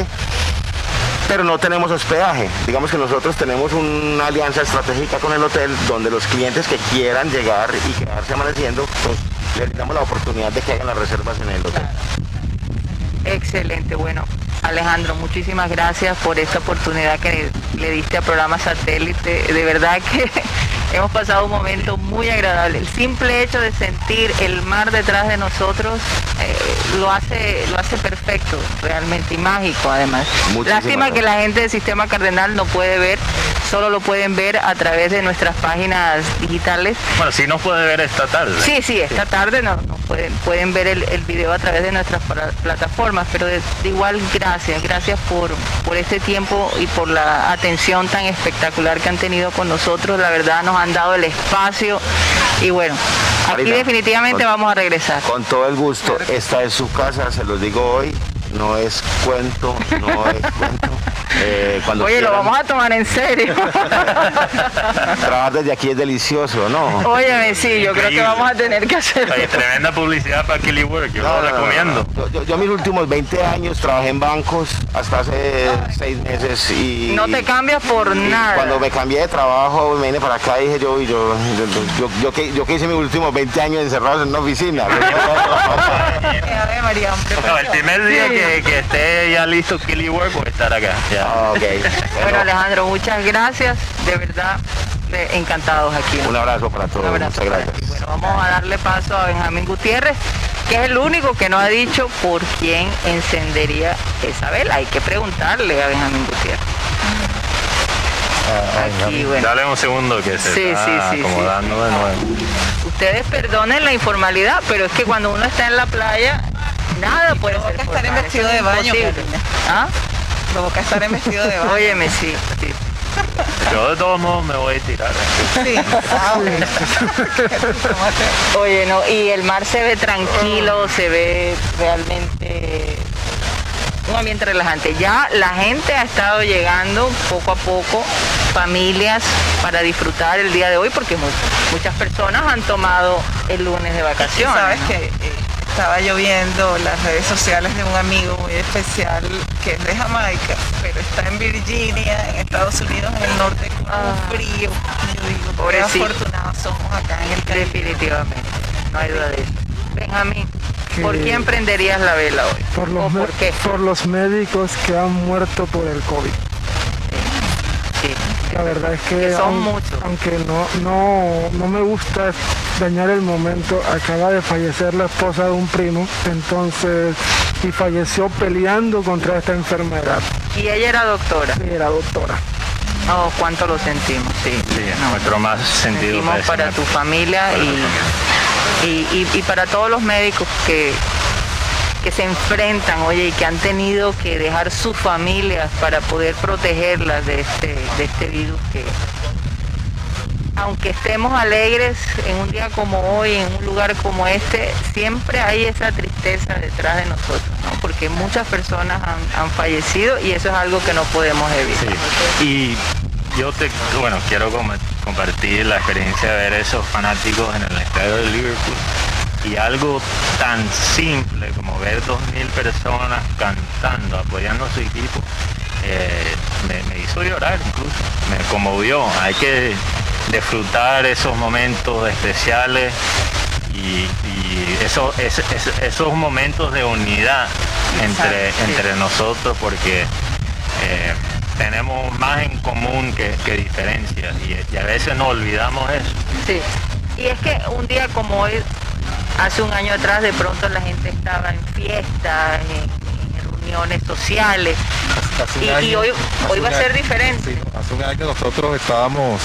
pero no tenemos hospedaje. Digamos que nosotros tenemos una alianza estratégica con el hotel donde los clientes que quieran llegar y quedarse amaneciendo, pues les damos la oportunidad de que hagan las reservas en el hotel. Excelente, bueno, Alejandro, muchísimas gracias por esta oportunidad que le diste al programa Satélite. De verdad que hemos pasado un momento muy agradable. El simple hecho de sentir el mar detrás de nosotros eh, lo, hace, lo hace perfecto, realmente, y mágico además. Lástima que la gente del Sistema Cardenal no puede ver, solo lo pueden ver a través de nuestras páginas digitales. Bueno, sí nos puede ver esta tarde. Sí, sí, esta tarde no, pueden, pueden ver el, video a través de nuestras plataformas, pero de, igual gracias, gracias por, por este tiempo y por la atención tan espectacular que han tenido con nosotros. La verdad nos han dado el espacio y bueno, aquí definitivamente vamos a regresar. Con todo el gusto, esta es su casa, se los digo hoy, no es cuento, no es cuento. Eh, cuando Oye, lo vamos a tomar en serio. Trabajar desde aquí es delicioso, ¿no? Óyeme, sí, yo creo que vamos a tener que hacer. tremenda publicidad para Kelly Work, yo lo recomiendo. Yo, mis últimos 20 años trabajé en bancos hasta hace 6 meses y... No te cambias por nada. Cuando me cambié de trabajo, me vine para acá y dije yo, yo, yo, yo, que, yo que hice mis últimos 20 años encerrados en una oficina. El primer día que, que, esté ya listo Kelly Work voy a estar acá. Ah, bueno, Alejandro, muchas gracias. De verdad, encantados aquí. Un abrazo para todos. muchas gracias. Bueno, vamos a darle paso a Benjamín Gutiérrez, que es el único que no ha dicho por quién encendería esa vela. Hay que preguntarle a Benjamín Gutiérrez. Aquí, bueno. Dale un segundo que se está acomodando de nuevo. Ustedes perdonen la informalidad, pero es que cuando uno está en la playa, nada puede ser. Estar en vestido de baño, ¿Ah? Provoca estar en vestido de baño. Óyeme, sí. Yo de todos modos me voy a tirar. Sí. Ah, Oye, no, y el mar se ve tranquilo, se ve realmente un ambiente relajante. Ya la gente ha estado llegando poco a poco, familias, para disfrutar el día de hoy, porque muchas personas han tomado el lunes de vacaciones. Sabes que eh, estaba lloviendo las redes sociales de un amigo muy especial que es de Jamaica, pero está en Virginia, en Estados Unidos, en el norte, con ah. frío. Yo digo, qué afortunados somos acá en el Caribe. Definitivamente, no hay duda de eso. Benjamín. ¿Por quién prenderías la vela hoy? Por los, por, qué? por los médicos que han muerto por el COVID. La verdad es que, son muchos. aunque no, no, no me gusta dañar el momento, acaba de fallecer la esposa de un primo, entonces, y falleció peleando contra esta enfermedad. ¿Y ella era doctora? Sí, era doctora. Oh, cuánto lo sentimos, sí. sí nuestro más sentido. para tu familia y y, para todos los médicos que, que se enfrentan, oye, y que han tenido que dejar sus familias para poder protegerlas de este, de este virus que, aunque estemos alegres en un día como hoy, en un lugar como este, siempre hay esa tristeza detrás de nosotros, ¿no? Porque muchas personas han, fallecido y eso es algo que no podemos evitar. Y yo te, bueno, quiero compartir la experiencia de ver esos fanáticos en el estadio de Liverpool y algo tan simple como ver dos mil personas cantando, apoyando a su equipo, eh, me, hizo llorar incluso, me conmovió. Hay que disfrutar esos momentos especiales y, esos, esos momentos de unidad entre, entre nosotros porque eh, tenemos más en común que, diferencias y, a veces no olvidamos eso. Sí, y es que un día como hoy, hace un año atrás, de pronto la gente estaba en fiestas, en, reuniones sociales, y, hoy, hoy va a ser diferente. hace un año nosotros estábamos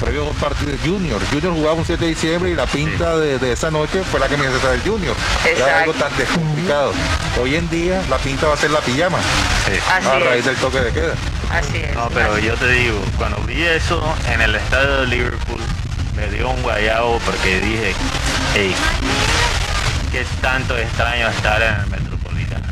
previo a un partido de Junior. Junior jugaba un 7 de diciembre y la pinta de, esa noche fue la que me hizo del Junior. Era algo tan descomplicado. Hoy en día la pinta va a ser la pijama. a raíz del toque de queda. Así es. No, pero yo te digo, cuando vi eso en el estadio de Liverpool, me dio un guayabo porque dije, hey, qué tanto extraño estar en el Metropolitano.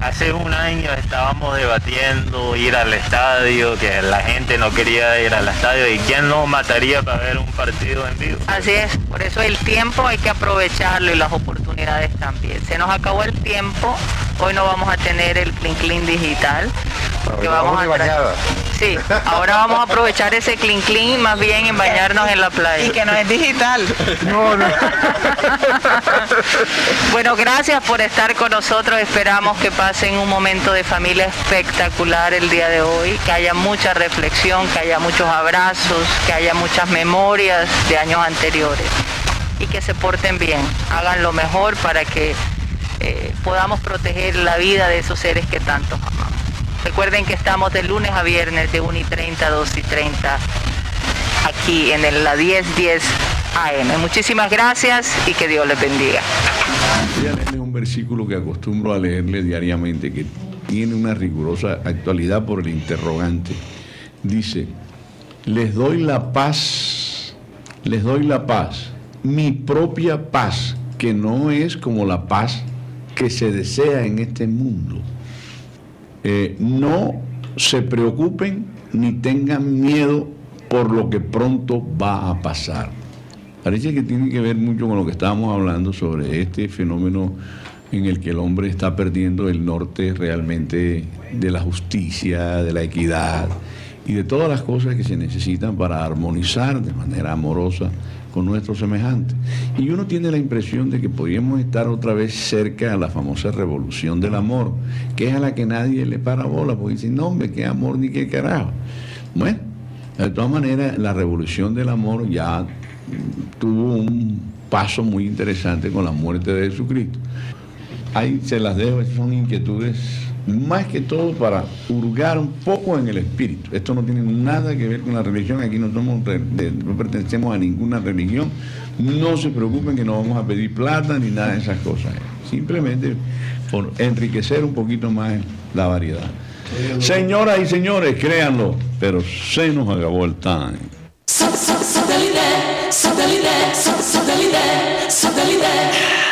Hace un año estábamos debatiendo ir al estadio, que la gente no quería ir al estadio y quién nos mataría para ver un partido en vivo. Así es, por eso el tiempo hay que aprovecharlo y las oportunidades también. Se nos acabó el tiempo, hoy no vamos a tener el clean clean digital, porque vamos a Sí, ahora vamos a aprovechar ese clean clean más bien en bañarnos en la playa. Y que no es digital. No, no. bueno, gracias por estar con nosotros. Esperamos que pasen un momento de familia espectacular el día de hoy, que haya mucha reflexión, que haya muchos abrazos, que haya muchas memorias de años anteriores y que se porten bien, hagan lo mejor para que eh, podamos proteger la vida de esos seres que tanto amamos. Recuerden que estamos de lunes a viernes de 1 y 30 a 2 y 30 aquí en la 1010 AM. Muchísimas gracias y que Dios les bendiga. Voy a leerles un versículo que acostumbro a leerle diariamente, que tiene una rigurosa actualidad por el interrogante. Dice, les doy la paz, les doy la paz, mi propia paz, que no es como la paz que se desea en este mundo. Eh, no se preocupen ni tengan miedo por lo que pronto va a pasar. Parece que tiene que ver mucho con lo que estábamos hablando sobre este fenómeno en el que el hombre está perdiendo el norte realmente de la justicia, de la equidad y de todas las cosas que se necesitan para armonizar de manera amorosa con nuestros semejantes. Y uno tiene la impresión de que podríamos estar otra vez cerca a la famosa revolución del amor, que es a la que nadie le para bola, porque dicen, no, hombre, qué amor ni qué carajo. Bueno, de todas maneras, la revolución del amor ya tuvo un paso muy interesante con la muerte de Jesucristo. Ahí se las dejo, son inquietudes más que todo para hurgar un poco en el espíritu. Esto no tiene nada que ver con la religión, aquí no, somos, no pertenecemos a ninguna religión, no se preocupen que no vamos a pedir plata ni nada de esas cosas, simplemente por enriquecer un poquito más la variedad. Señoras y señores, créanlo, pero se nos acabó el time. Satellite, satellite, satellite, satellite.